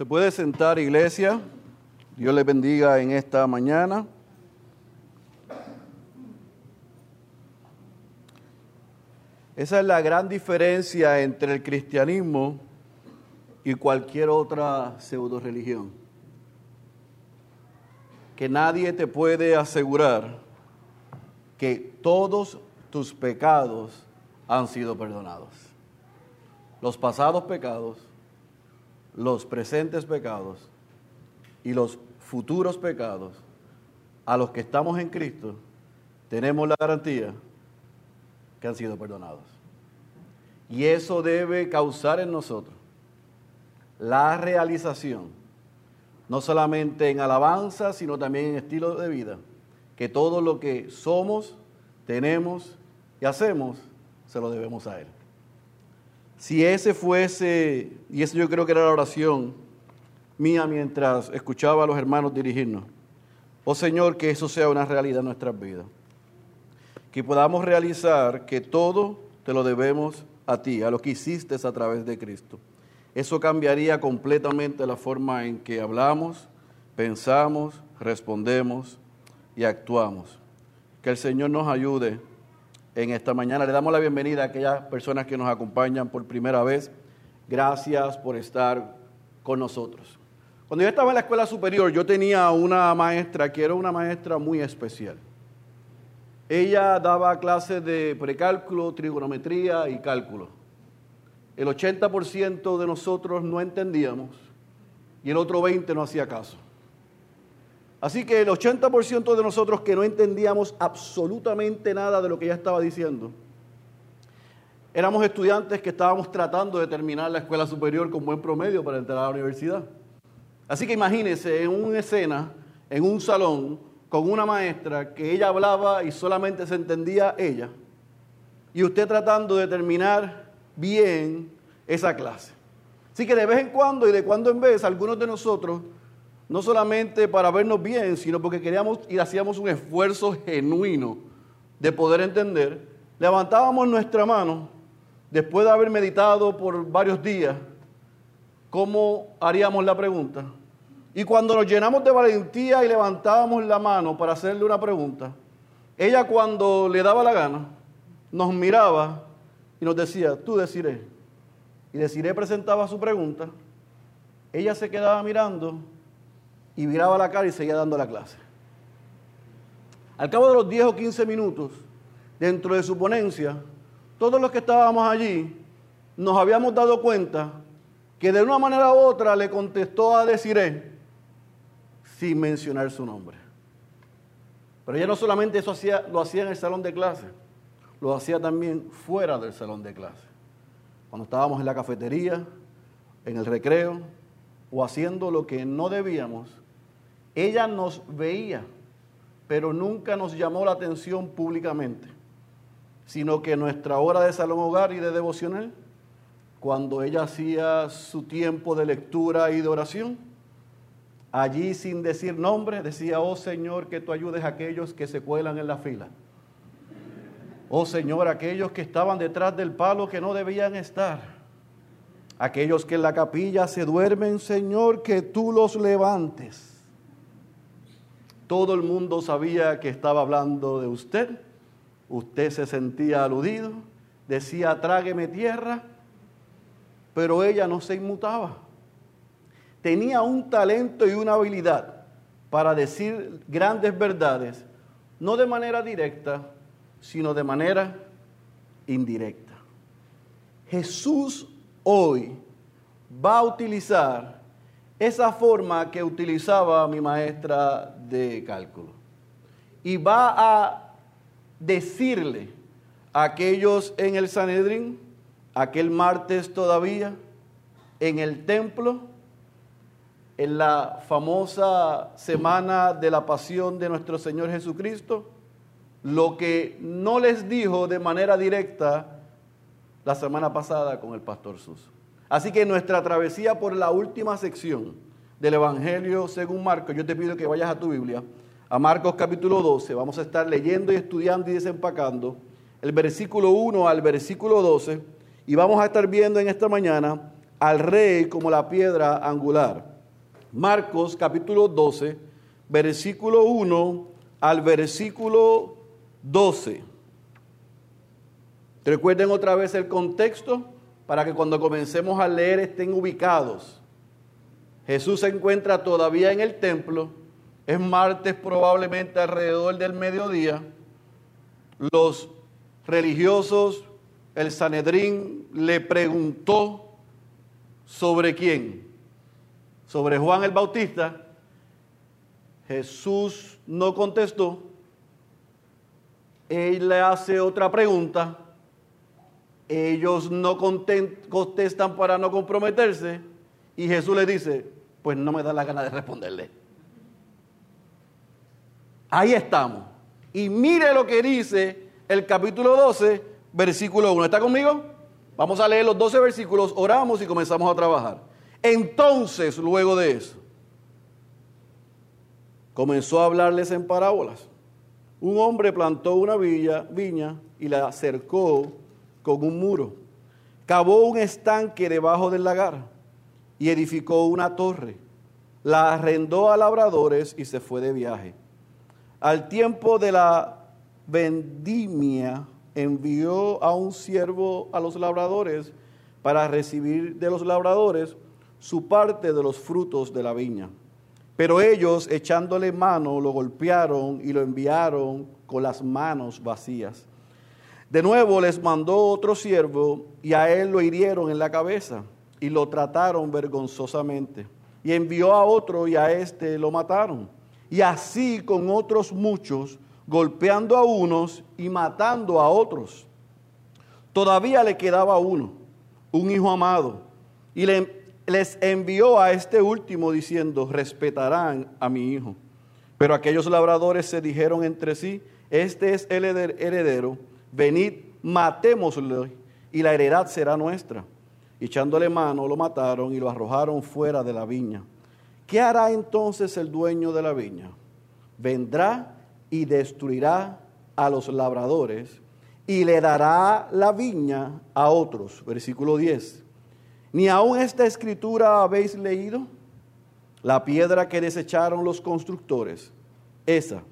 Se puede sentar, iglesia. Dios le bendiga en esta mañana. Esa es la gran diferencia entre el cristianismo y cualquier otra pseudo religión. Que nadie te puede asegurar que todos tus pecados han sido perdonados. Los pasados pecados, los presentes pecados y los futuros pecados a los que estamos en Cristo, tenemos la garantía que han sido perdonados. Y eso debe causar en nosotros la realización, no solamente en alabanza, sino también en estilo de vida, que todo lo que somos, tenemos y hacemos, se lo debemos a Él. Si ese fuese, y eso yo creo que era la oración mía mientras escuchaba a los hermanos dirigirnos, oh Señor, que eso sea una realidad en nuestras vidas. Que podamos realizar que todo te lo debemos a ti, a lo que hiciste a través de Cristo. Eso cambiaría completamente la forma en que hablamos, pensamos, respondemos y actuamos. Que el Señor nos ayude en esta mañana. Le damos la bienvenida a aquellas personas que nos acompañan por primera vez. Gracias por estar con nosotros. Cuando yo estaba en la escuela superior, yo tenía una maestra que era una maestra muy especial. Ella daba clases de precálculo, trigonometría y cálculo. El 80% de nosotros no entendíamos y el otro 20% no hacía caso. Así que el 80% de nosotros que no entendíamos absolutamente nada de lo que ella estaba diciendo, éramos estudiantes que estábamos tratando de terminar la escuela superior con buen promedio para entrar a la universidad. Así que imagínense en una escena, en un salón, con una maestra que ella hablaba y solamente se entendía ella, y usted tratando de terminar bien esa clase. Así que de vez en cuando y de cuando en vez, algunos de nosotros no solamente para vernos bien, sino porque queríamos y hacíamos un esfuerzo genuino de poder entender, levantábamos nuestra mano después de haber meditado por varios días cómo haríamos la pregunta. Y cuando nos llenamos de valentía y levantábamos la mano para hacerle una pregunta, ella cuando le daba la gana, nos miraba y nos decía, tú deciré. Y deciré presentaba su pregunta, ella se quedaba mirando y viraba la cara y seguía dando la clase. Al cabo de los 10 o 15 minutos, dentro de su ponencia, todos los que estábamos allí nos habíamos dado cuenta que de una manera u otra le contestó a Desiree sin mencionar su nombre. Pero ella no solamente eso hacía, lo hacía en el salón de clase, lo hacía también fuera del salón de clase. Cuando estábamos en la cafetería, en el recreo, o haciendo lo que no debíamos, ella nos veía, pero nunca nos llamó la atención públicamente, sino que nuestra hora de salón hogar y de devocional, cuando ella hacía su tiempo de lectura y de oración, allí sin decir nombre, decía, oh Señor, que tú ayudes a aquellos que se cuelan en la fila. Oh Señor, aquellos que estaban detrás del palo que no debían estar. Aquellos que en la capilla se duermen, Señor, que tú los levantes. Todo el mundo sabía que estaba hablando de usted. Usted se sentía aludido. Decía, trágueme tierra. Pero ella no se inmutaba. Tenía un talento y una habilidad para decir grandes verdades, no de manera directa, sino de manera indirecta. Jesús hoy va a utilizar esa forma que utilizaba mi maestra de cálculo. Y va a decirle a aquellos en el Sanedrín, aquel martes todavía, en el templo, en la famosa semana de la pasión de nuestro Señor Jesucristo, lo que no les dijo de manera directa la semana pasada con el pastor Sus. Así que nuestra travesía por la última sección del Evangelio según Marcos, yo te pido que vayas a tu Biblia, a Marcos capítulo 12, vamos a estar leyendo y estudiando y desempacando el versículo 1 al versículo 12 y vamos a estar viendo en esta mañana al rey como la piedra angular. Marcos capítulo 12, versículo 1 al versículo 12. Recuerden otra vez el contexto para que cuando comencemos a leer estén ubicados. Jesús se encuentra todavía en el templo, es martes probablemente alrededor del mediodía. Los religiosos, el Sanedrín le preguntó sobre quién, sobre Juan el Bautista. Jesús no contestó. Él le hace otra pregunta ellos no contestan para no comprometerse y Jesús le dice, pues no me da la gana de responderle. Ahí estamos. Y mire lo que dice el capítulo 12, versículo 1. ¿Está conmigo? Vamos a leer los 12 versículos, oramos y comenzamos a trabajar. Entonces, luego de eso, comenzó a hablarles en parábolas. Un hombre plantó una viña y la acercó con un muro. Cavó un estanque debajo del lagar y edificó una torre. La arrendó a labradores y se fue de viaje. Al tiempo de la vendimia envió a un siervo a los labradores para recibir de los labradores su parte de los frutos de la viña. Pero ellos, echándole mano, lo golpearon y lo enviaron con las manos vacías. De nuevo les mandó otro siervo y a él lo hirieron en la cabeza y lo trataron vergonzosamente. Y envió a otro y a este lo mataron. Y así con otros muchos, golpeando a unos y matando a otros. Todavía le quedaba uno, un hijo amado, y les envió a este último diciendo, respetarán a mi hijo. Pero aquellos labradores se dijeron entre sí, este es el heredero venid, matémoslo y la heredad será nuestra. Echándole mano, lo mataron y lo arrojaron fuera de la viña. ¿Qué hará entonces el dueño de la viña? Vendrá y destruirá a los labradores y le dará la viña a otros. Versículo 10. Ni aún esta escritura habéis leído. La piedra que desecharon los constructores, esa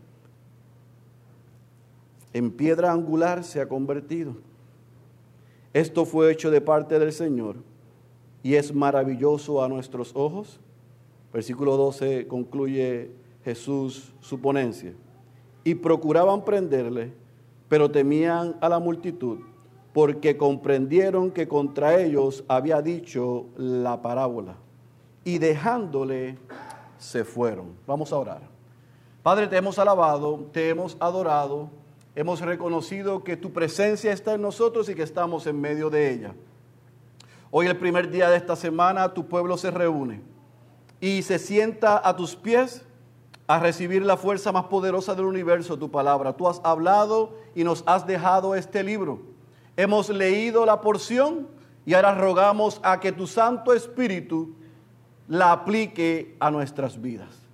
en piedra angular se ha convertido. Esto fue hecho de parte del Señor y es maravilloso a nuestros ojos. Versículo 12 concluye Jesús su ponencia. Y procuraban prenderle, pero temían a la multitud, porque comprendieron que contra ellos había dicho la parábola. Y dejándole, se fueron. Vamos a orar. Padre, te hemos alabado, te hemos adorado hemos reconocido que tu presencia está en nosotros y que estamos en medio de ella. Hoy el primer día de esta semana tu pueblo se reúne y se sienta a tus pies a recibir la fuerza más poderosa del universo, tu palabra. Tú has hablado y nos has dejado este libro. Hemos leído la porción y ahora rogamos a que tu Santo Espíritu la aplique a nuestras vidas.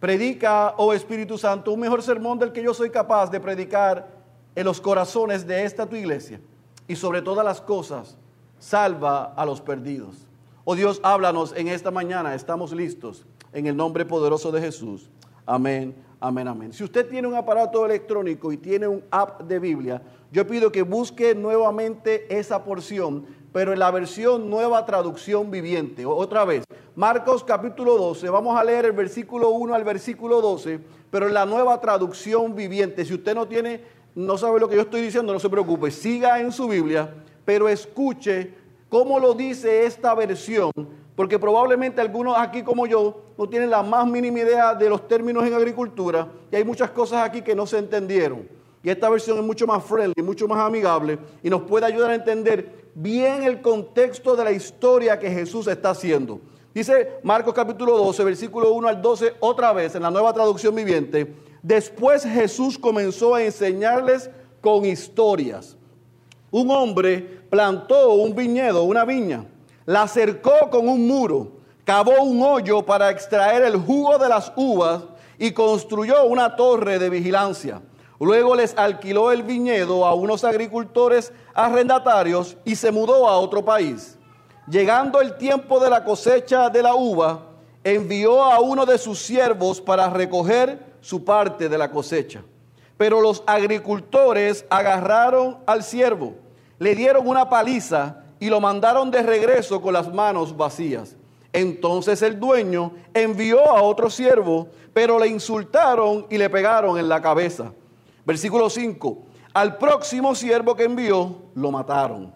Predica, oh Espíritu Santo, un mejor sermón del que yo soy capaz de predicar en los corazones de esta tu iglesia. Y sobre todas las cosas, salva a los perdidos. Oh Dios, háblanos en esta mañana. Estamos listos. En el nombre poderoso de Jesús. Amén, amén, amén. Si usted tiene un aparato electrónico y tiene un app de Biblia, yo pido que busque nuevamente esa porción pero en la versión nueva traducción viviente. Otra vez, Marcos capítulo 12, vamos a leer el versículo 1 al versículo 12, pero en la nueva traducción viviente. Si usted no tiene, no sabe lo que yo estoy diciendo, no se preocupe, siga en su Biblia, pero escuche cómo lo dice esta versión, porque probablemente algunos aquí como yo no tienen la más mínima idea de los términos en agricultura y hay muchas cosas aquí que no se entendieron. Y esta versión es mucho más friendly, mucho más amigable y nos puede ayudar a entender bien el contexto de la historia que Jesús está haciendo. Dice Marcos capítulo 12, versículo 1 al 12, otra vez en la nueva traducción viviente. Después Jesús comenzó a enseñarles con historias. Un hombre plantó un viñedo, una viña, la cercó con un muro, cavó un hoyo para extraer el jugo de las uvas y construyó una torre de vigilancia. Luego les alquiló el viñedo a unos agricultores arrendatarios y se mudó a otro país. Llegando el tiempo de la cosecha de la uva, envió a uno de sus siervos para recoger su parte de la cosecha. Pero los agricultores agarraron al siervo, le dieron una paliza y lo mandaron de regreso con las manos vacías. Entonces el dueño envió a otro siervo, pero le insultaron y le pegaron en la cabeza. Versículo 5. Al próximo siervo que envió, lo mataron.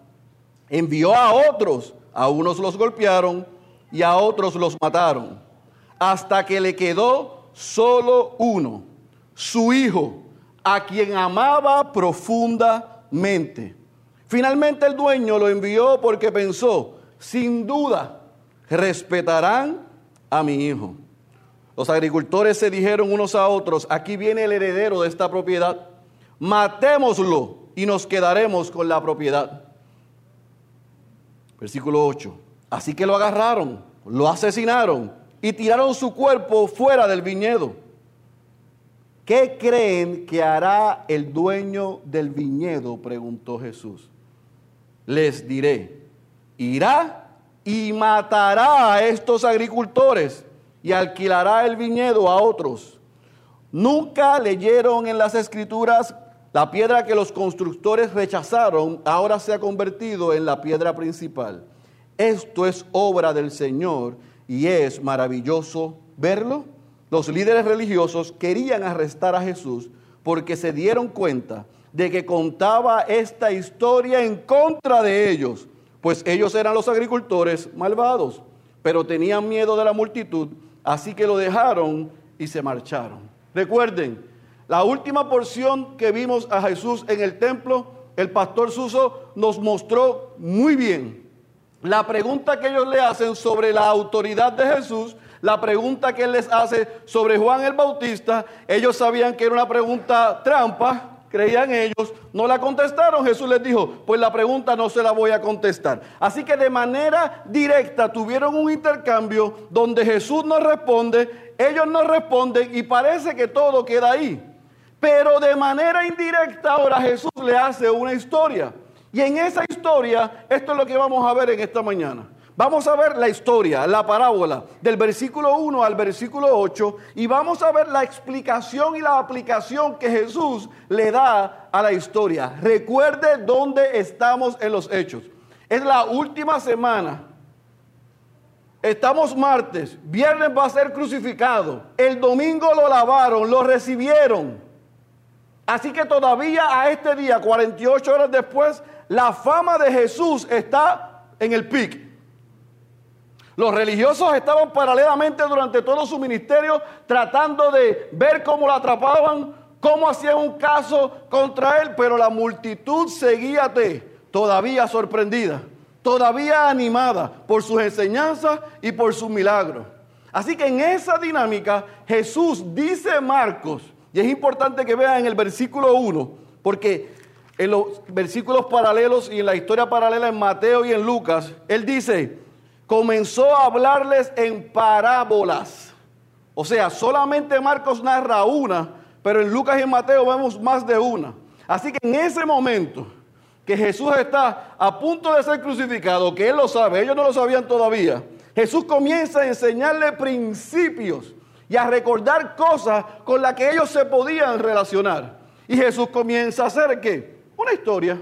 Envió a otros, a unos los golpearon y a otros los mataron, hasta que le quedó solo uno, su hijo, a quien amaba profundamente. Finalmente el dueño lo envió porque pensó, sin duda, respetarán a mi hijo. Los agricultores se dijeron unos a otros, aquí viene el heredero de esta propiedad, matémoslo y nos quedaremos con la propiedad. Versículo 8. Así que lo agarraron, lo asesinaron y tiraron su cuerpo fuera del viñedo. ¿Qué creen que hará el dueño del viñedo? preguntó Jesús. Les diré, irá y matará a estos agricultores y alquilará el viñedo a otros. Nunca leyeron en las escrituras la piedra que los constructores rechazaron, ahora se ha convertido en la piedra principal. Esto es obra del Señor y es maravilloso verlo. Los líderes religiosos querían arrestar a Jesús porque se dieron cuenta de que contaba esta historia en contra de ellos, pues ellos eran los agricultores malvados, pero tenían miedo de la multitud, así que lo dejaron y se marcharon. Recuerden, la última porción que vimos a Jesús en el templo, el pastor Suso nos mostró muy bien la pregunta que ellos le hacen sobre la autoridad de Jesús, la pregunta que él les hace sobre Juan el Bautista, ellos sabían que era una pregunta trampa, creían ellos, no la contestaron, Jesús les dijo, pues la pregunta no se la voy a contestar. Así que de manera directa tuvieron un intercambio donde Jesús no responde, ellos no responden y parece que todo queda ahí. Pero de manera indirecta ahora Jesús le hace una historia. Y en esa historia, esto es lo que vamos a ver en esta mañana. Vamos a ver la historia, la parábola, del versículo 1 al versículo 8, y vamos a ver la explicación y la aplicación que Jesús le da a la historia. Recuerde dónde estamos en los hechos. Es la última semana. Estamos martes, viernes va a ser crucificado, el domingo lo lavaron, lo recibieron. Así que todavía a este día, 48 horas después, la fama de Jesús está en el pic. Los religiosos estaban paralelamente durante todo su ministerio tratando de ver cómo lo atrapaban, cómo hacían un caso contra él, pero la multitud seguía todavía sorprendida, todavía animada por sus enseñanzas y por sus milagros. Así que en esa dinámica Jesús dice Marcos, y es importante que vean en el versículo 1, porque en los versículos paralelos y en la historia paralela en Mateo y en Lucas, él dice, comenzó a hablarles en parábolas. O sea, solamente Marcos narra una, pero en Lucas y en Mateo vemos más de una. Así que en ese momento que Jesús está a punto de ser crucificado, que él lo sabe, ellos no lo sabían todavía, Jesús comienza a enseñarle principios y a recordar cosas con las que ellos se podían relacionar. Y Jesús comienza a hacer qué? una historia.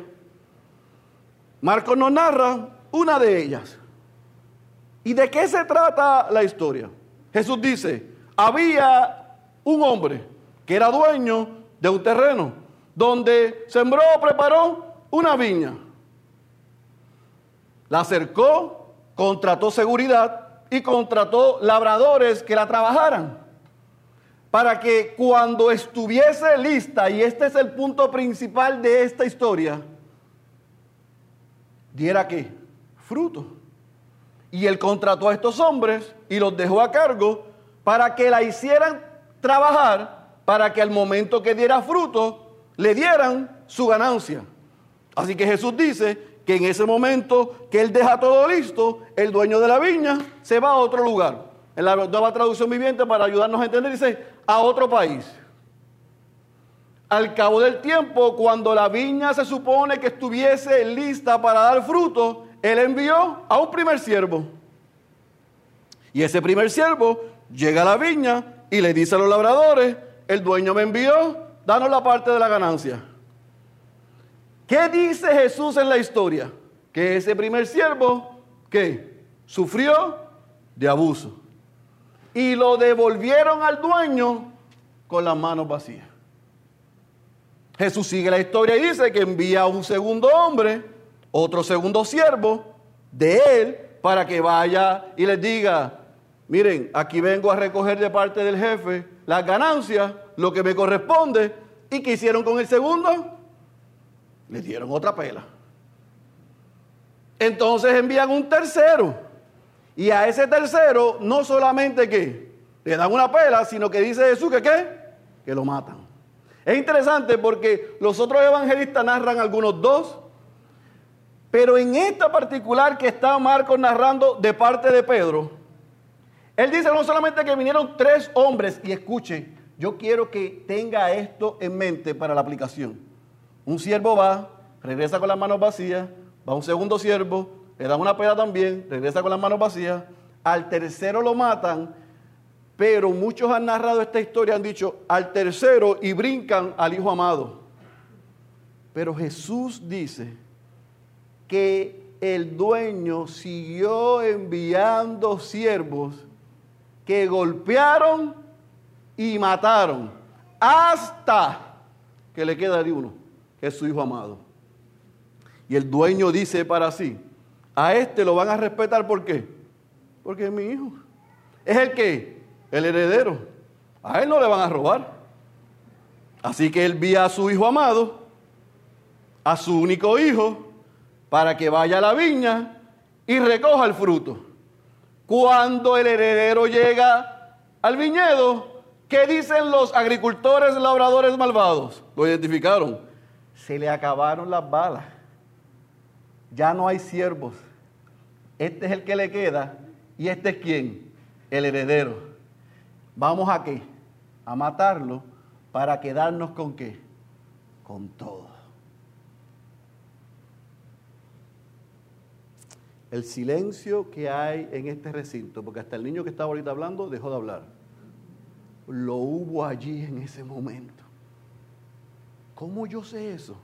Marcos nos narra una de ellas. ¿Y de qué se trata la historia? Jesús dice, había un hombre que era dueño de un terreno donde sembró preparó una viña. La acercó, contrató seguridad y contrató labradores que la trabajaran para que cuando estuviese lista, y este es el punto principal de esta historia, diera qué? Fruto. Y él contrató a estos hombres y los dejó a cargo para que la hicieran trabajar, para que al momento que diera fruto, le dieran su ganancia. Así que Jesús dice que en ese momento que él deja todo listo, el dueño de la viña se va a otro lugar. En la nueva traducción viviente, para ayudarnos a entender, dice, a otro país. Al cabo del tiempo, cuando la viña se supone que estuviese lista para dar fruto, él envió a un primer siervo. Y ese primer siervo llega a la viña y le dice a los labradores, el dueño me envió, danos la parte de la ganancia. ¿Qué dice Jesús en la historia? Que ese primer siervo, ¿qué? Sufrió de abuso. Y lo devolvieron al dueño con las manos vacías. Jesús sigue la historia y dice que envía a un segundo hombre, otro segundo siervo de él, para que vaya y les diga, miren, aquí vengo a recoger de parte del jefe las ganancias, lo que me corresponde. ¿Y qué hicieron con el segundo? Le dieron otra pela. Entonces envían un tercero. Y a ese tercero no solamente que le dan una pela, sino que dice Jesús que qué? Que lo matan. Es interesante porque los otros evangelistas narran algunos dos, pero en esta particular que está Marcos narrando de parte de Pedro, él dice no solamente que vinieron tres hombres, y escuche, yo quiero que tenga esto en mente para la aplicación. Un siervo va, regresa con las manos vacías, va un segundo siervo, le dan una peda también, regresa con las manos vacías, al tercero lo matan, pero muchos han narrado esta historia, han dicho al tercero y brincan al hijo amado. Pero Jesús dice que el dueño siguió enviando siervos que golpearon y mataron hasta que le queda de uno, que es su hijo amado. Y el dueño dice para sí, a este lo van a respetar, ¿por qué? Porque es mi hijo. Es el que, el heredero. A él no le van a robar. Así que él vía a su hijo amado, a su único hijo, para que vaya a la viña y recoja el fruto. Cuando el heredero llega al viñedo, ¿qué dicen los agricultores labradores malvados? Lo identificaron. Se le acabaron las balas. Ya no hay siervos. Este es el que le queda. ¿Y este es quién? El heredero. ¿Vamos a qué? A matarlo para quedarnos con qué? Con todo. El silencio que hay en este recinto, porque hasta el niño que estaba ahorita hablando dejó de hablar. Lo hubo allí en ese momento. ¿Cómo yo sé eso?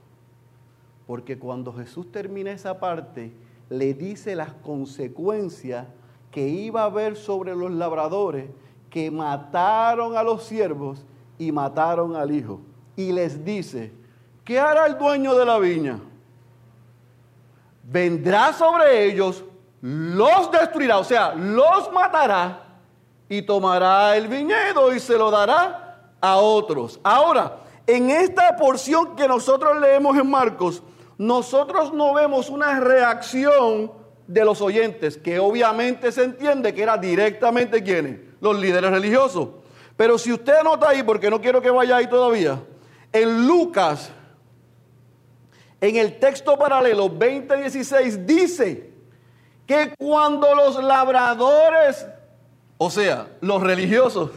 Porque cuando Jesús termina esa parte, le dice las consecuencias que iba a haber sobre los labradores que mataron a los siervos y mataron al hijo. Y les dice, ¿qué hará el dueño de la viña? Vendrá sobre ellos, los destruirá, o sea, los matará y tomará el viñedo y se lo dará a otros. Ahora, en esta porción que nosotros leemos en Marcos, nosotros no vemos una reacción de los oyentes, que obviamente se entiende que era directamente quienes, los líderes religiosos. Pero si usted anota ahí, porque no quiero que vaya ahí todavía, en Lucas, en el texto paralelo 20:16, dice que cuando los labradores, o sea, los religiosos,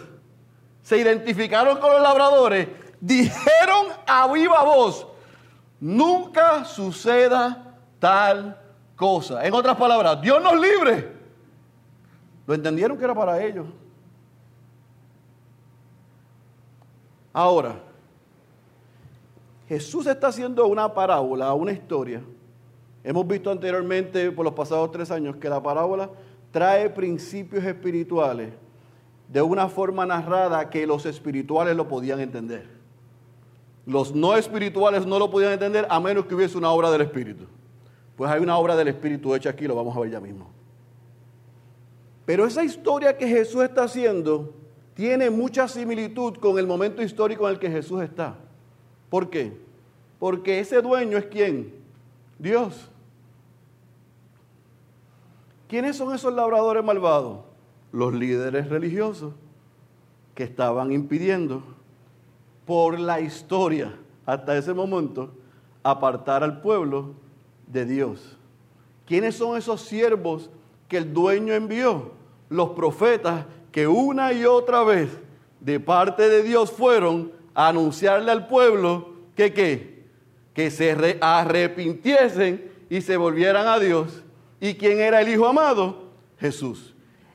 se identificaron con los labradores, dijeron a viva voz, nunca suceda tal cosa. En otras palabras, Dios nos libre. Lo entendieron que era para ellos. Ahora, Jesús está haciendo una parábola, una historia. Hemos visto anteriormente, por los pasados tres años, que la parábola trae principios espirituales de una forma narrada que los espirituales lo podían entender. Los no espirituales no lo podían entender a menos que hubiese una obra del Espíritu. Pues hay una obra del Espíritu hecha aquí, lo vamos a ver ya mismo. Pero esa historia que Jesús está haciendo tiene mucha similitud con el momento histórico en el que Jesús está. ¿Por qué? Porque ese dueño es quién? Dios. ¿Quiénes son esos labradores malvados? Los líderes religiosos que estaban impidiendo por la historia hasta ese momento apartar al pueblo de Dios. ¿Quiénes son esos siervos que el dueño envió? Los profetas que una y otra vez de parte de Dios fueron anunciarle al pueblo que qué? Que se arrepintiesen y se volvieran a Dios. ¿Y quién era el Hijo amado? Jesús.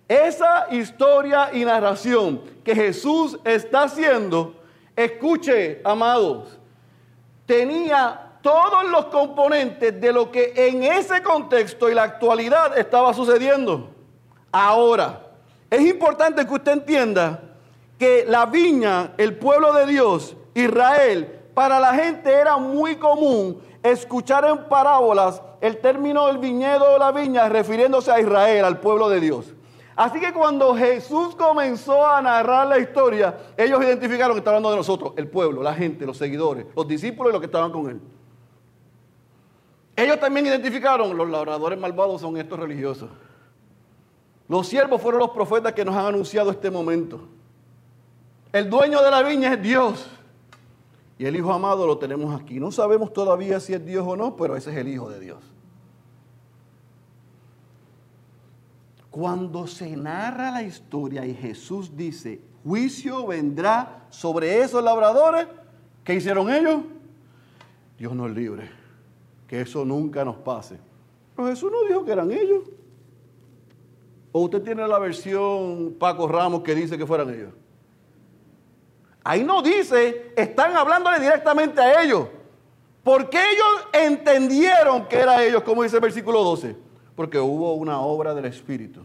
Esa historia y narración que Jesús está haciendo, escuche, amados, tenía todos los componentes de lo que en ese contexto y la actualidad estaba sucediendo. Ahora, es importante que usted entienda que la viña, el pueblo de Dios, Israel, para la gente era muy común escuchar en parábolas el término del viñedo o la viña refiriéndose a Israel, al pueblo de Dios. Así que cuando Jesús comenzó a narrar la historia, ellos identificaron que estaba hablando de nosotros, el pueblo, la gente, los seguidores, los discípulos y los que estaban con él. Ellos también identificaron, los labradores malvados son estos religiosos. Los siervos fueron los profetas que nos han anunciado este momento. El dueño de la viña es Dios. Y el Hijo amado lo tenemos aquí. No sabemos todavía si es Dios o no, pero ese es el Hijo de Dios. Cuando se narra la historia y Jesús dice, juicio vendrá sobre esos labradores, ¿qué hicieron ellos? Dios nos libre, que eso nunca nos pase. Pero Jesús no dijo que eran ellos. ¿O usted tiene la versión Paco Ramos que dice que fueran ellos? Ahí no dice, están hablándole directamente a ellos. Porque ellos entendieron que era ellos, como dice el versículo 12. Porque hubo una obra del Espíritu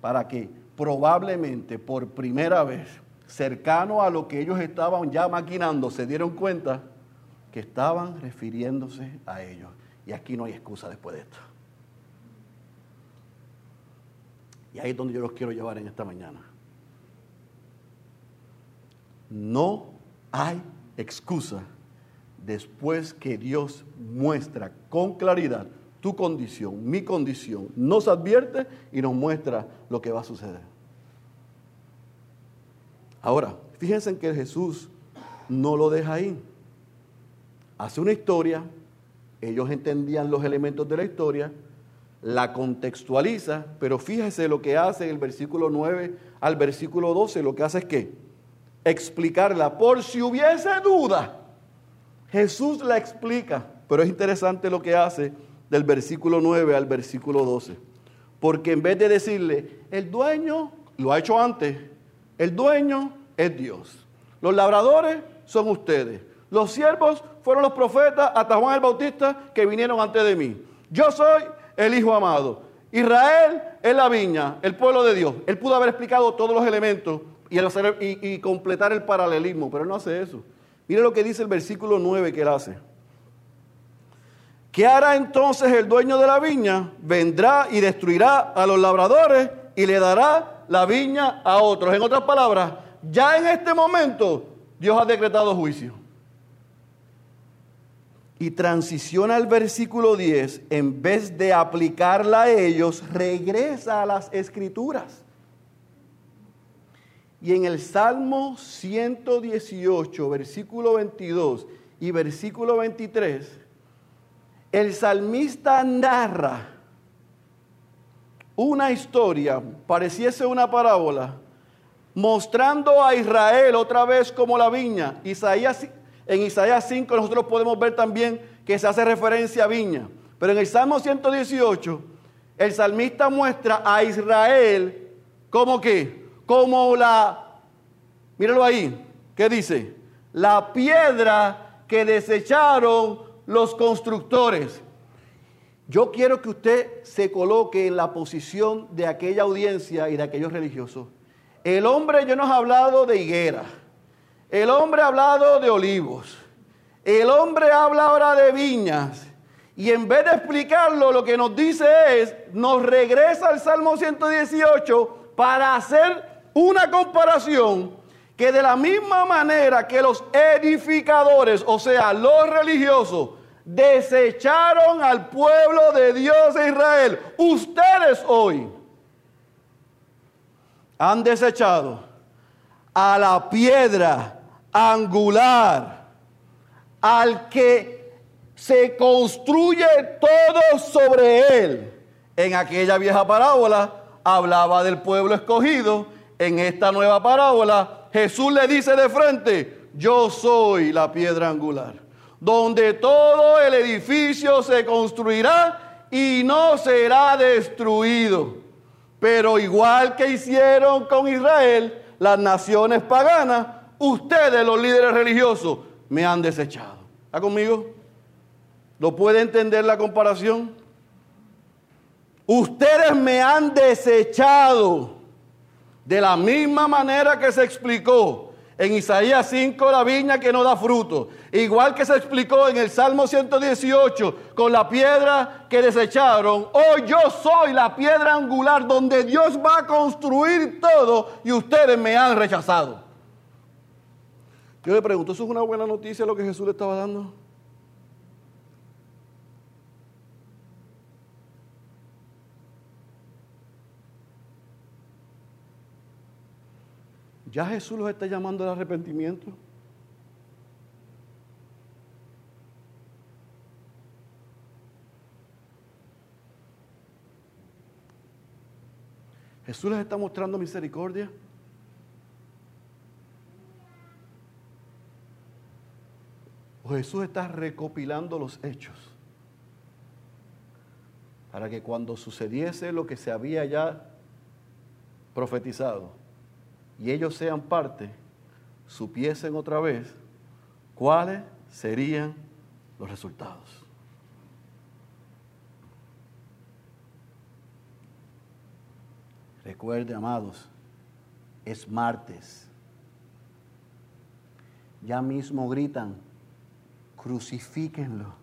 para que probablemente por primera vez, cercano a lo que ellos estaban ya maquinando, se dieron cuenta que estaban refiriéndose a ellos. Y aquí no hay excusa después de esto. Y ahí es donde yo los quiero llevar en esta mañana. No hay excusa después que Dios muestra con claridad tu condición, mi condición, nos advierte y nos muestra lo que va a suceder. Ahora, fíjense en que Jesús no lo deja ahí. Hace una historia, ellos entendían los elementos de la historia, la contextualiza, pero fíjese lo que hace en el versículo 9 al versículo 12, lo que hace es que explicarla. Por si hubiese duda, Jesús la explica, pero es interesante lo que hace del versículo 9 al versículo 12. Porque en vez de decirle, el dueño, lo ha hecho antes, el dueño es Dios. Los labradores son ustedes. Los siervos fueron los profetas hasta Juan el Bautista que vinieron antes de mí. Yo soy el Hijo amado. Israel es la viña, el pueblo de Dios. Él pudo haber explicado todos los elementos y, completar el paralelismo, pero él no hace eso. Mire lo que dice el versículo 9 que él hace. ¿Qué hará entonces el dueño de la viña? Vendrá y destruirá a los labradores y le dará la viña a otros. En otras palabras, ya en este momento Dios ha decretado juicio. Y transiciona al versículo 10, en vez de aplicarla a ellos, regresa a las escrituras. Y en el Salmo 118, versículo 22 y versículo 23, el salmista narra una historia, pareciese una parábola, mostrando a Israel otra vez como la viña. Isaías, en Isaías 5 nosotros podemos ver también que se hace referencia a viña. Pero en el Salmo 118, el salmista muestra a Israel como que como la, míralo ahí, ¿qué dice? La piedra que desecharon los constructores. Yo quiero que usted se coloque en la posición de aquella audiencia y de aquellos religiosos. El hombre ya nos ha hablado de higuera. El hombre ha hablado de olivos. El hombre habla ahora de viñas. Y en vez de explicarlo, lo que nos dice es, nos regresa al Salmo 118 para hacer una comparación que de la misma manera que los edificadores, o sea, los religiosos, desecharon al pueblo de Dios de Israel, ustedes hoy han desechado a la piedra angular, al que se construye todo sobre él. En aquella vieja parábola hablaba del pueblo escogido en esta nueva parábola, Jesús le dice de frente, yo soy la piedra angular, donde todo el edificio se construirá y no será destruido. Pero igual que hicieron con Israel, las naciones paganas, ustedes los líderes religiosos me han desechado. ¿Está conmigo? ¿Lo puede entender la comparación? Ustedes me han desechado de la misma manera que se explicó en Isaías 5, la viña que no da fruto. Igual que se explicó en el Salmo 118 con la piedra que desecharon. Hoy yo soy la piedra angular donde Dios va a construir todo y ustedes me han rechazado. Yo le pregunto, ¿eso es una buena noticia lo que Jesús le estaba dando? ¿Ya Jesús los está llamando al arrepentimiento? Jesús les está mostrando misericordia. O Jesús está recopilando los hechos para que cuando sucediese lo que se había ya profetizado, y ellos sean parte, supiesen otra vez cuáles serían los resultados. Recuerde, amados, es martes. Ya mismo gritan, crucifíquenlo.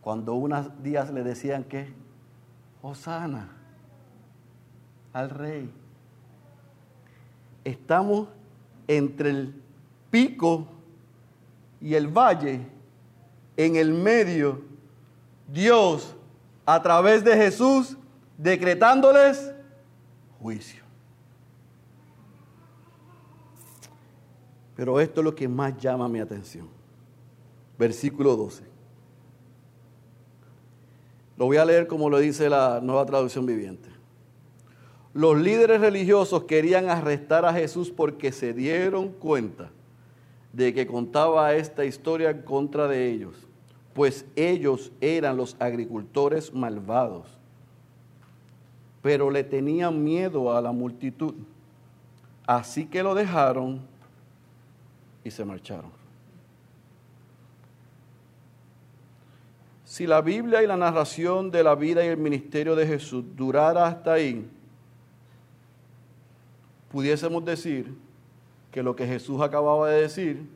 Cuando unos días le decían que, Osana, al rey. Estamos entre el pico y el valle, en el medio, Dios a través de Jesús decretándoles juicio. Pero esto es lo que más llama mi atención. Versículo 12. Lo voy a leer como lo dice la nueva traducción viviente. Los líderes religiosos querían arrestar a Jesús porque se dieron cuenta de que contaba esta historia en contra de ellos, pues ellos eran los agricultores malvados, pero le tenían miedo a la multitud. Así que lo dejaron y se marcharon. Si la Biblia y la narración de la vida y el ministerio de Jesús durara hasta ahí, pudiésemos decir que lo que Jesús acababa de decir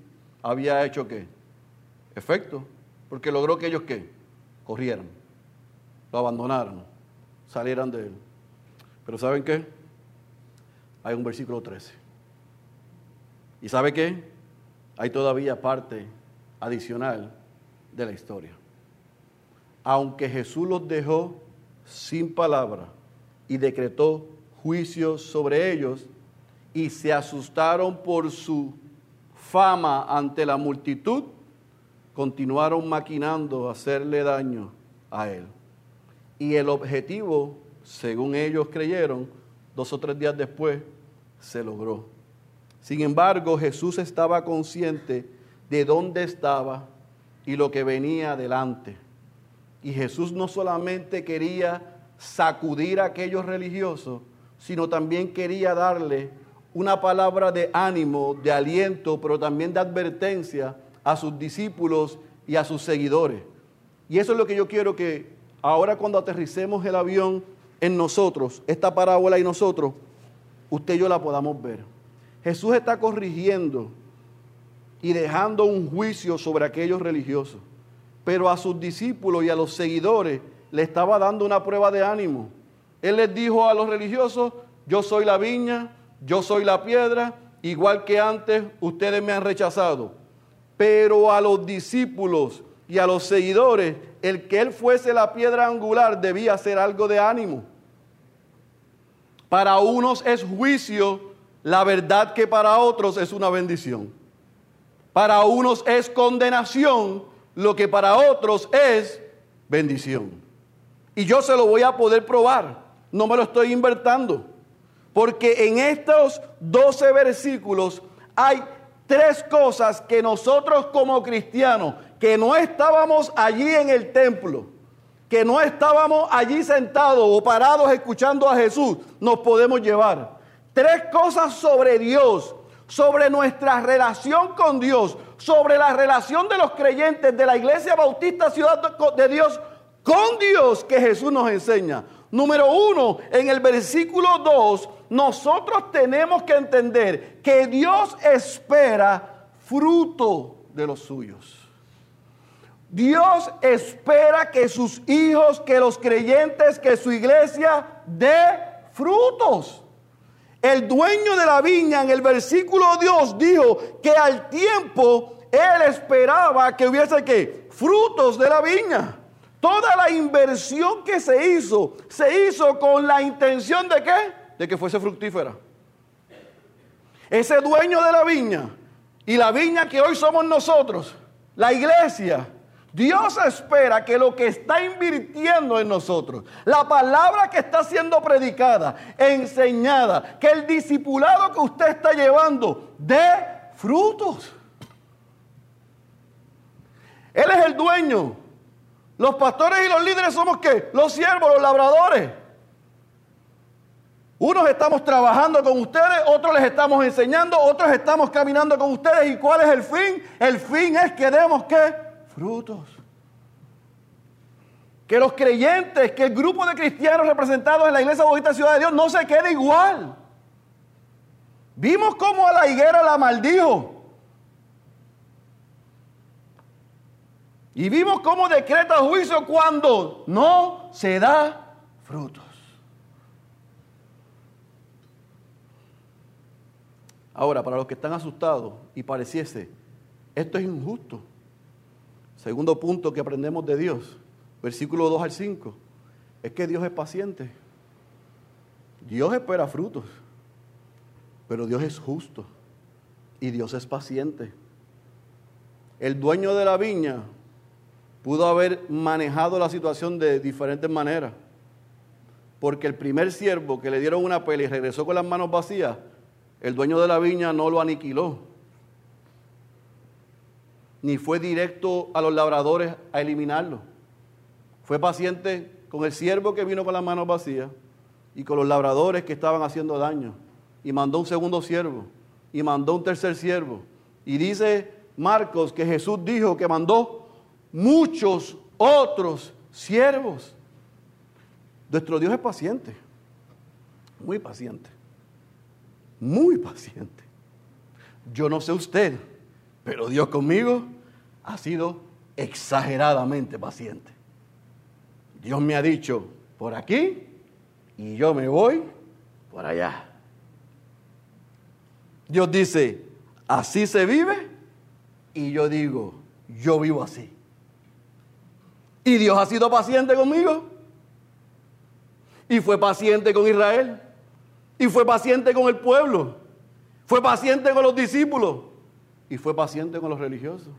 había hecho qué? Efecto, porque logró que ellos qué? Corrieran, lo abandonaran, salieran de él. Pero ¿saben qué? Hay un versículo 13. ¿Y sabe qué? Hay todavía parte adicional de la historia. Aunque Jesús los dejó sin palabra y decretó juicio sobre ellos, y se asustaron por su fama ante la multitud, continuaron maquinando hacerle daño a él. Y el objetivo, según ellos creyeron, dos o tres días después, se logró. Sin embargo, Jesús estaba consciente de dónde estaba y lo que venía adelante. Y Jesús no solamente quería sacudir a aquellos religiosos, sino también quería darle una palabra de ánimo, de aliento, pero también de advertencia a sus discípulos y a sus seguidores. Y eso es lo que yo quiero que ahora cuando aterricemos el avión en nosotros, esta parábola y nosotros, usted y yo la podamos ver. Jesús está corrigiendo y dejando un juicio sobre aquellos religiosos, pero a sus discípulos y a los seguidores le estaba dando una prueba de ánimo. Él les dijo a los religiosos, yo soy la viña, yo soy la piedra, igual que antes ustedes me han rechazado. Pero a los discípulos y a los seguidores, el que él fuese la piedra angular debía ser algo de ánimo. Para unos es juicio la verdad que para otros es una bendición. Para unos es condenación lo que para otros es bendición. Y yo se lo voy a poder probar, no me lo estoy invertando. Porque en estos 12 versículos hay tres cosas que nosotros como cristianos, que no estábamos allí en el templo, que no estábamos allí sentados o parados escuchando a Jesús, nos podemos llevar. Tres cosas sobre Dios, sobre nuestra relación con Dios, sobre la relación de los creyentes de la Iglesia Bautista Ciudad de Dios con Dios que Jesús nos enseña. Número uno, en el versículo 2, nosotros tenemos que entender que Dios espera fruto de los suyos. Dios espera que sus hijos, que los creyentes, que su iglesia dé frutos. El dueño de la viña en el versículo Dios dijo que al tiempo él esperaba que hubiese que frutos de la viña. Toda la inversión que se hizo, se hizo con la intención de qué? De que fuese fructífera. Ese dueño de la viña y la viña que hoy somos nosotros, la iglesia, Dios espera que lo que está invirtiendo en nosotros, la palabra que está siendo predicada, enseñada, que el discipulado que usted está llevando dé frutos. Él es el dueño. Los pastores y los líderes somos qué? Los siervos, los labradores. Unos estamos trabajando con ustedes, otros les estamos enseñando, otros estamos caminando con ustedes. ¿Y cuál es el fin? El fin es que demos qué? frutos. Que los creyentes, que el grupo de cristianos representados en la iglesia bonita Ciudad de Dios no se quede igual. Vimos cómo a la higuera la maldijo. Y vimos cómo decreta juicio cuando no se da frutos. Ahora, para los que están asustados y pareciese, esto es injusto. Segundo punto que aprendemos de Dios, versículo 2 al 5, es que Dios es paciente. Dios espera frutos, pero Dios es justo y Dios es paciente. El dueño de la viña pudo haber manejado la situación de diferentes maneras, porque el primer siervo que le dieron una pela y regresó con las manos vacías, el dueño de la viña no lo aniquiló ni fue directo a los labradores a eliminarlo. Fue paciente con el siervo que vino con las manos vacías y con los labradores que estaban haciendo daño. Y mandó un segundo siervo y mandó un tercer siervo. Y dice Marcos que Jesús dijo que mandó muchos otros siervos. Nuestro Dios es paciente, muy paciente, muy paciente. Yo no sé usted, pero Dios conmigo ha sido exageradamente paciente. Dios me ha dicho por aquí y yo me voy por allá. Dios dice, así se vive y yo digo, yo vivo así. Y Dios ha sido paciente conmigo. Y fue paciente con Israel. Y fue paciente con el pueblo. Fue paciente con los discípulos. Y fue paciente con los religiosos.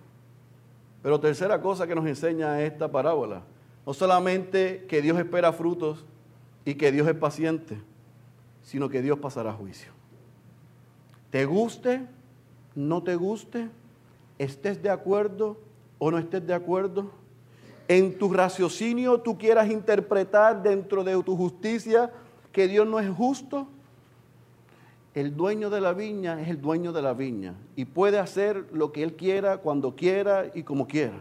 Pero tercera cosa que nos enseña esta parábola, no solamente que Dios espera frutos y que Dios es paciente, sino que Dios pasará juicio. Te guste, no te guste, estés de acuerdo o no estés de acuerdo, en tu raciocinio tú quieras interpretar dentro de tu justicia que Dios no es justo, el dueño de la viña es el dueño de la viña y puede hacer lo que él quiera, cuando quiera y como quiera.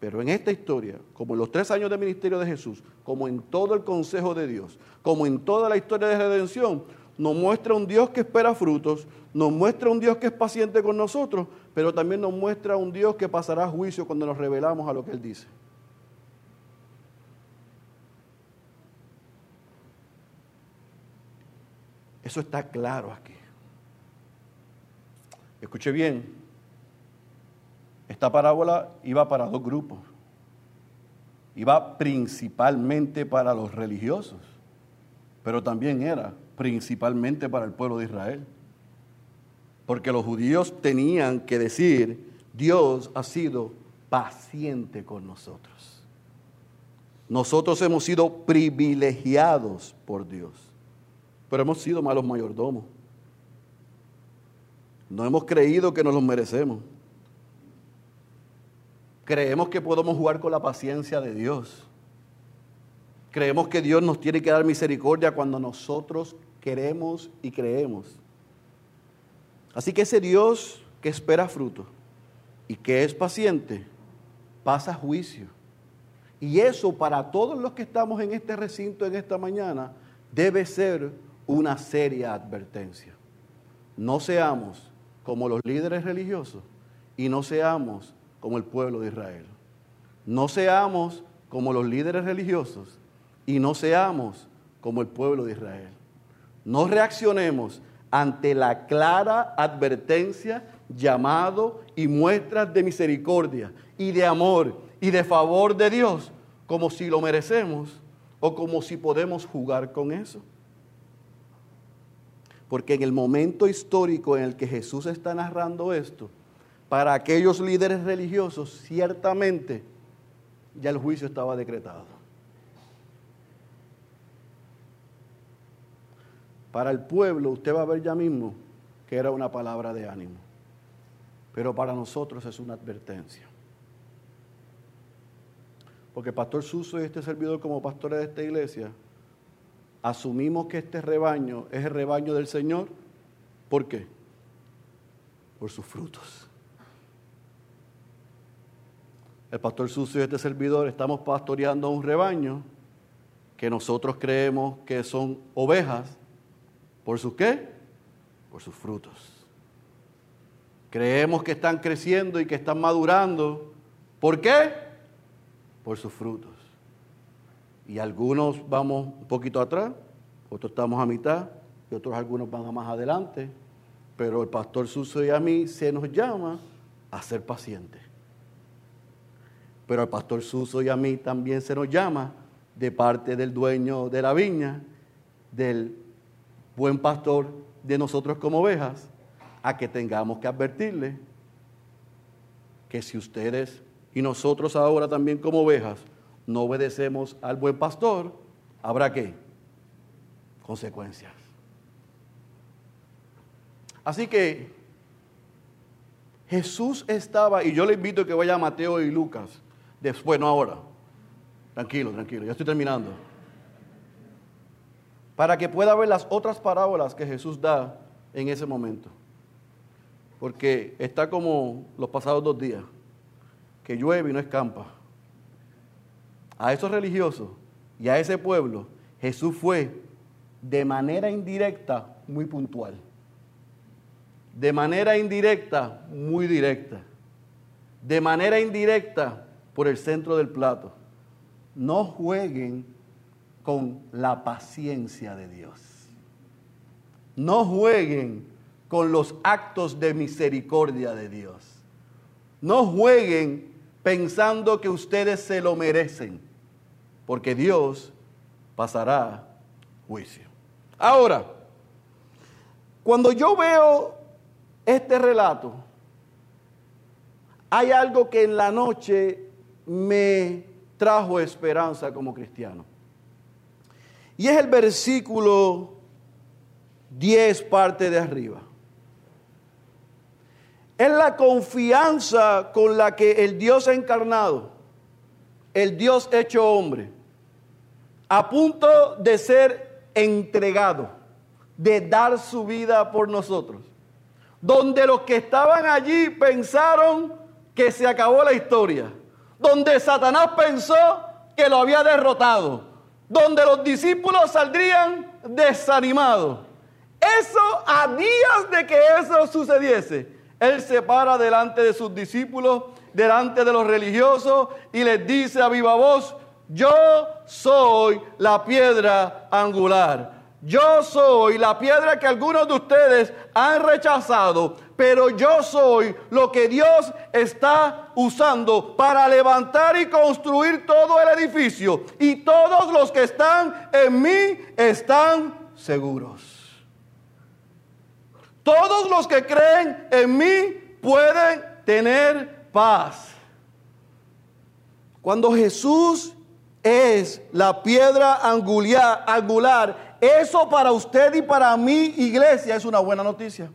Pero en esta historia, como en los tres años de ministerio de Jesús, como en todo el consejo de Dios, como en toda la historia de redención, nos muestra un Dios que espera frutos, nos muestra un Dios que es paciente con nosotros, pero también nos muestra un Dios que pasará juicio cuando nos revelamos a lo que Él dice. Eso está claro aquí. Escuche bien, esta parábola iba para dos grupos. Iba principalmente para los religiosos, pero también era principalmente para el pueblo de Israel. Porque los judíos tenían que decir, Dios ha sido paciente con nosotros. Nosotros hemos sido privilegiados por Dios pero hemos sido malos mayordomos. No hemos creído que nos los merecemos. Creemos que podemos jugar con la paciencia de Dios. Creemos que Dios nos tiene que dar misericordia cuando nosotros queremos y creemos. Así que ese Dios que espera fruto y que es paciente, pasa juicio. Y eso para todos los que estamos en este recinto en esta mañana debe ser una seria advertencia. No seamos como los líderes religiosos y no seamos como el pueblo de Israel. No seamos como los líderes religiosos y no seamos como el pueblo de Israel. No reaccionemos ante la clara advertencia, llamado y muestras de misericordia y de amor y de favor de Dios como si lo merecemos o como si podemos jugar con eso. Porque en el momento histórico en el que Jesús está narrando esto, para aquellos líderes religiosos, ciertamente ya el juicio estaba decretado. Para el pueblo, usted va a ver ya mismo que era una palabra de ánimo. Pero para nosotros es una advertencia. Porque Pastor Suso y este servidor como pastores de esta iglesia, asumimos que este rebaño es el rebaño del Señor. ¿Por qué? Por sus frutos. El pastor Suso y este servidor estamos pastoreando un rebaño que nosotros creemos que son ovejas ¿Por sus qué? Por sus frutos. Creemos que están creciendo y que están madurando. ¿Por qué? Por sus frutos. Y algunos vamos un poquito atrás, otros estamos a mitad y otros algunos van más adelante. Pero el pastor Suso y a mí se nos llama a ser pacientes. Pero al pastor Suso y a mí también se nos llama de parte del dueño de la viña, del buen pastor de nosotros como ovejas, a que tengamos que advertirle que si ustedes y nosotros ahora también como ovejas no obedecemos al buen pastor, habrá qué? Consecuencias. Así que Jesús estaba, y yo le invito a que vaya a Mateo y Lucas, después, no ahora. Tranquilo, tranquilo, ya estoy terminando para que pueda ver las otras parábolas que Jesús da en ese momento. Porque está como los pasados dos días, que llueve y no escampa. A esos religiosos y a ese pueblo, Jesús fue de manera indirecta muy puntual. De manera indirecta, muy directa. De manera indirecta, por el centro del plato. No jueguen con la paciencia de Dios. No jueguen con los actos de misericordia de Dios. No jueguen pensando que ustedes se lo merecen, porque Dios pasará juicio. Ahora, cuando yo veo este relato, hay algo que en la noche me trajo esperanza como cristiano. Y es el versículo 10 parte de arriba. Es la confianza con la que el Dios encarnado, el Dios hecho hombre, a punto de ser entregado, de dar su vida por nosotros, donde los que estaban allí pensaron que se acabó la historia, donde Satanás pensó que lo había derrotado, donde los discípulos saldrían desanimados. Eso a días de que eso sucediese, Él se para delante de sus discípulos, delante de los religiosos y les dice a viva voz, yo soy la piedra angular. Yo soy la piedra que algunos de ustedes han rechazado, pero yo soy lo que Dios está usando para levantar y construir todo el edificio. Y todos los que están en mí están seguros. Todos los que creen en mí pueden tener paz. Cuando Jesús es la piedra angular, eso para usted y para mí, iglesia, es una buena noticia.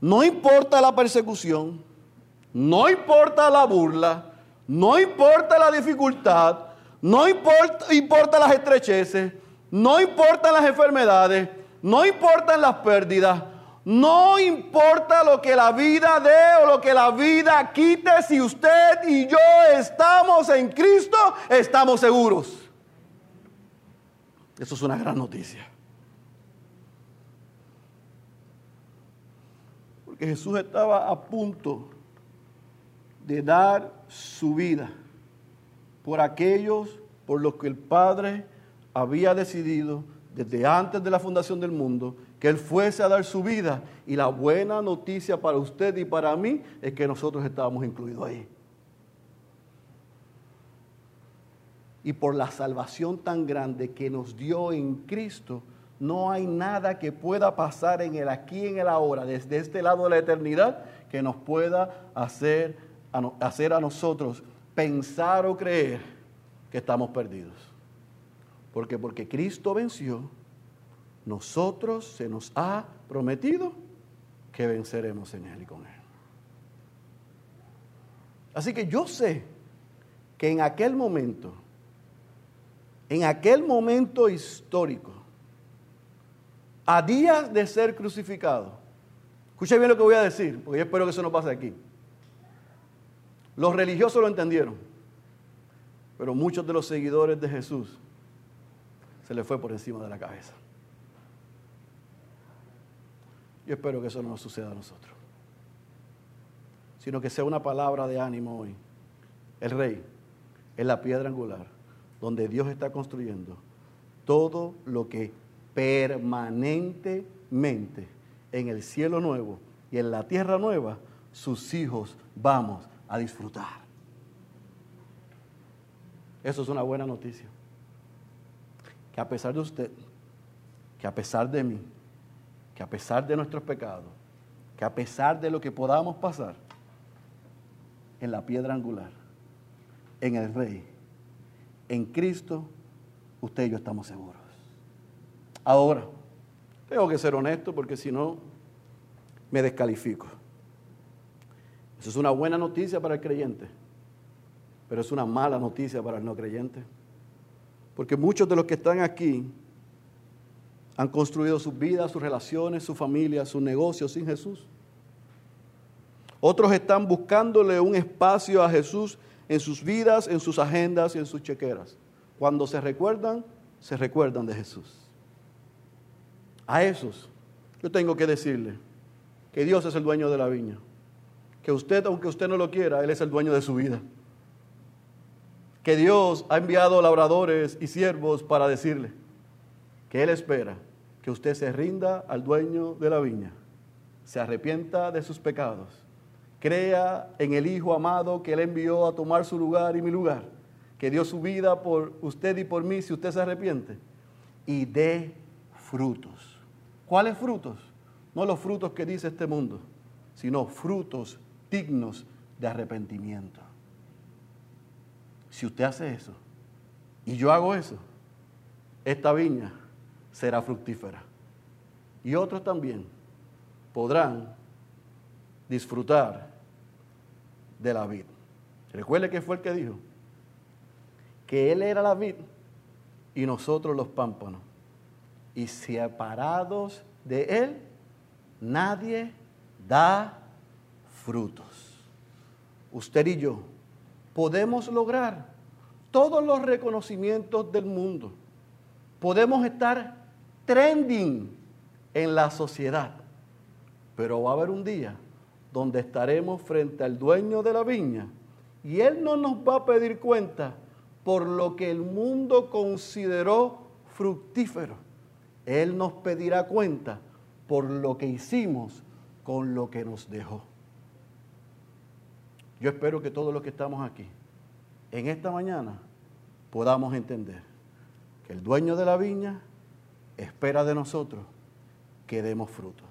No importa la persecución, no importa la burla, no importa la dificultad, No importa las estrecheces, no importan las enfermedades, no importan las pérdidas, no importa lo que la vida dé o lo que la vida quite, si usted y yo estamos en Cristo, estamos seguros. Eso es una gran noticia. Porque Jesús estaba a punto de dar su vida por aquellos por los que el Padre había decidido desde antes de la fundación del mundo que Él fuese a dar su vida. Y la buena noticia para usted y para mí es que nosotros estábamos incluidos ahí. Y por la salvación tan grande que nos dio en Cristo, no hay nada que pueda pasar en el aquí, en el ahora, desde este lado de la eternidad, que nos pueda hacer, hacer a nosotros pensar o creer que estamos perdidos. Porque porque Cristo venció, nosotros se nos ha prometido que venceremos en Él y con Él. Así que yo sé que en aquel momento, en aquel momento histórico, a días de ser crucificado, escuche bien lo que voy a decir, porque yo espero que eso no pase aquí. Los religiosos lo entendieron, pero muchos de los seguidores de Jesús se le fue por encima de la cabeza. Yo espero que eso no nos suceda a nosotros, sino que sea una palabra de ánimo hoy. El rey es la piedra angular donde Dios está construyendo todo lo que permanentemente en el cielo nuevo y en la tierra nueva sus hijos vamos a disfrutar. Eso es una buena noticia. Que a pesar de usted, que a pesar de mí, que a pesar de nuestros pecados, que a pesar de lo que podamos pasar, en la piedra angular, en el Rey, en Cristo, usted y yo estamos seguros. Ahora, tengo que ser honesto porque si no, me descalifico. Eso es una buena noticia para el creyente, pero es una mala noticia para el no creyente. Porque muchos de los que están aquí han construido sus vidas, sus relaciones, su familia, sus negocios sin Jesús. Otros están buscándole un espacio a Jesús en sus vidas, en sus agendas y en sus chequeras. Cuando se recuerdan, se recuerdan de Jesús. A esos yo tengo que decirle que Dios es el dueño de la viña que usted, aunque usted no lo quiera, Él es el dueño de su vida. Que Dios ha enviado labradores y siervos para decirle que Él espera que usted se rinda al dueño de la viña, se arrepienta de sus pecados, crea en el Hijo amado que Él envió a tomar su lugar y mi lugar, que dio su vida por usted y por mí si usted se arrepiente, y dé frutos. ¿Cuáles frutos? No los frutos que dice este mundo, sino frutos dignos de arrepentimiento. Si usted hace eso y yo hago eso, esta viña será fructífera. Y otros también podrán disfrutar de la vid. Recuerde que fue el que dijo que Él era la vid y nosotros los pámpanos. Y separados de Él, nadie da frutos. Usted y yo podemos lograr todos los reconocimientos del mundo. Podemos estar trending en la sociedad. Pero va a haber un día donde estaremos frente al dueño de la viña y él no nos va a pedir cuenta por lo que el mundo consideró fructífero. Él nos pedirá cuenta por lo que hicimos con lo que nos dejó. Yo espero que todos los que estamos aquí, en esta mañana, podamos entender que el dueño de la viña espera de nosotros que demos frutos.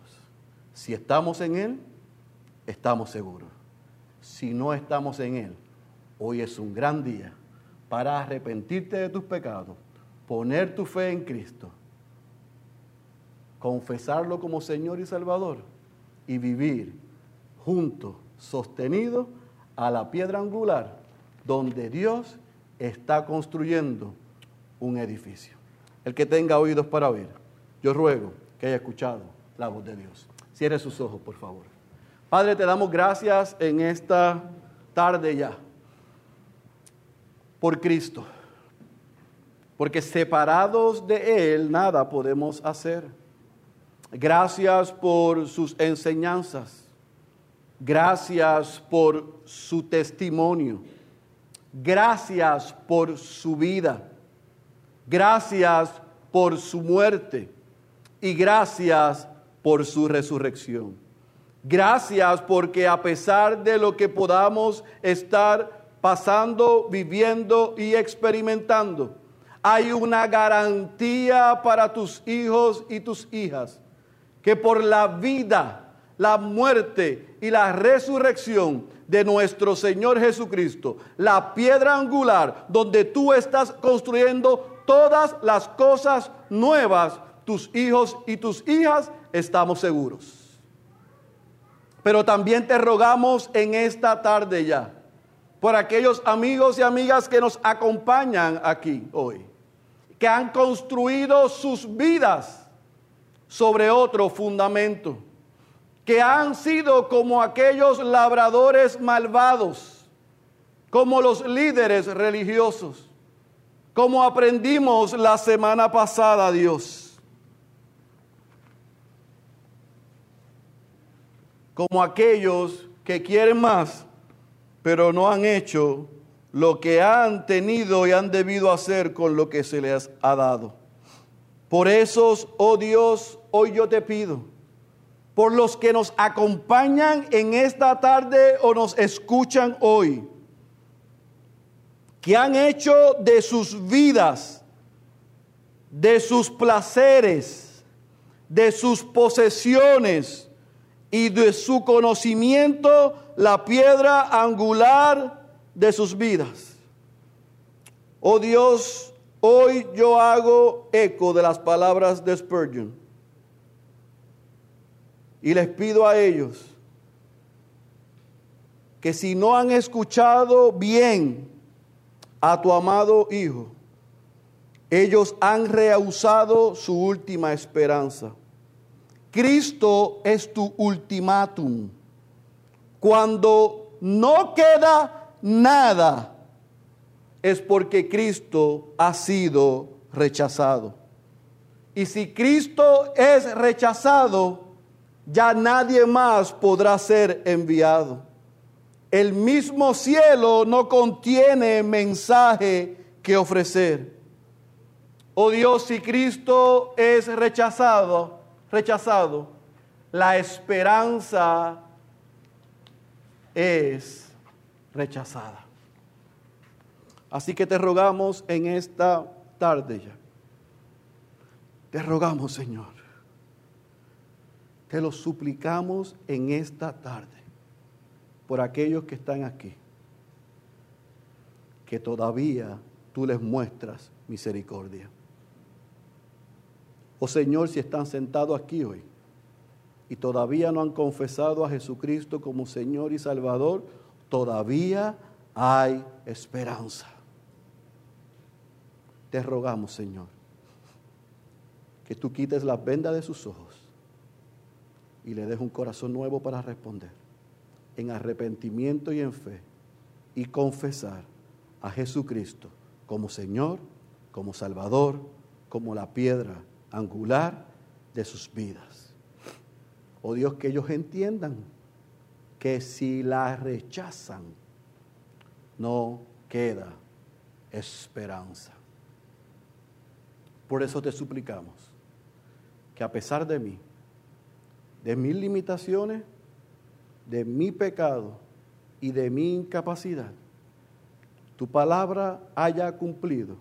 Si estamos en Él, estamos seguros. Si no estamos en Él, hoy es un gran día para arrepentirte de tus pecados, poner tu fe en Cristo, confesarlo como Señor y Salvador y vivir junto, sostenido a la piedra angular donde Dios está construyendo un edificio. El que tenga oídos para oír, yo ruego que haya escuchado la voz de Dios. Cierre sus ojos, por favor. Padre, te damos gracias en esta tarde ya por Cristo, porque separados de Él nada podemos hacer. Gracias por sus enseñanzas, gracias por su testimonio, gracias por su vida, gracias por su muerte. Y gracias por su resurrección. Gracias porque a pesar de lo que podamos estar pasando, viviendo y experimentando, hay una garantía para tus hijos y tus hijas, que por la vida, la muerte y la resurrección de nuestro Señor Jesucristo, la piedra angular donde tú estás construyendo todas las cosas nuevas, tus hijos y tus hijas, estamos seguros. Pero también te rogamos en esta tarde ya, por aquellos amigos y amigas que nos acompañan aquí hoy, que han construido sus vidas sobre otro fundamento, que han sido como aquellos labradores malvados, como los líderes religiosos, como aprendimos la semana pasada, Dios como aquellos que quieren más, pero no han hecho lo que han tenido y han debido hacer con lo que se les ha dado. Por eso, oh Dios, hoy yo te pido, por los que nos acompañan en esta tarde o nos escuchan hoy, que han hecho de sus vidas, de sus placeres, de sus posesiones, y de su conocimiento la piedra angular de sus vidas. Oh Dios, hoy yo hago eco de las palabras de Spurgeon y les pido a ellos que si no han escuchado bien a tu amado Hijo, ellos han rehusado su última esperanza. Cristo es tu ultimátum. Cuando no queda nada, es porque Cristo ha sido rechazado. Y si Cristo es rechazado, ya nadie más podrá ser enviado. El mismo cielo no contiene mensaje que ofrecer. Oh Dios, si Cristo es rechazado, rechazado, la esperanza es rechazada. Así que te rogamos en esta tarde ya. Te rogamos, Señor. Te lo suplicamos en esta tarde por aquellos que están aquí. Que todavía tú les muestras misericordia. Oh Señor, si están sentados aquí hoy y todavía no han confesado a Jesucristo como Señor y Salvador, todavía hay esperanza. Te rogamos, Señor, que tú quites la venda de sus ojos y le des un corazón nuevo para responder en arrepentimiento y en fe y confesar a Jesucristo como Señor, como Salvador, como la piedra angular de sus vidas. Oh Dios, que ellos entiendan que si la rechazan, no queda esperanza. Por eso te suplicamos que a pesar de mí, de mis limitaciones, de mi pecado y de mi incapacidad, tu palabra haya cumplido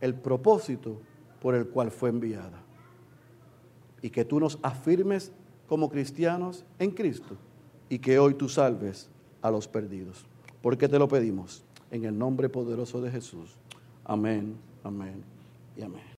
el propósito por el cual fue enviada. Y que tú nos afirmes como cristianos en Cristo y que hoy tú salves a los perdidos. Porque te lo pedimos en el nombre poderoso de Jesús. Amén, amén y amén.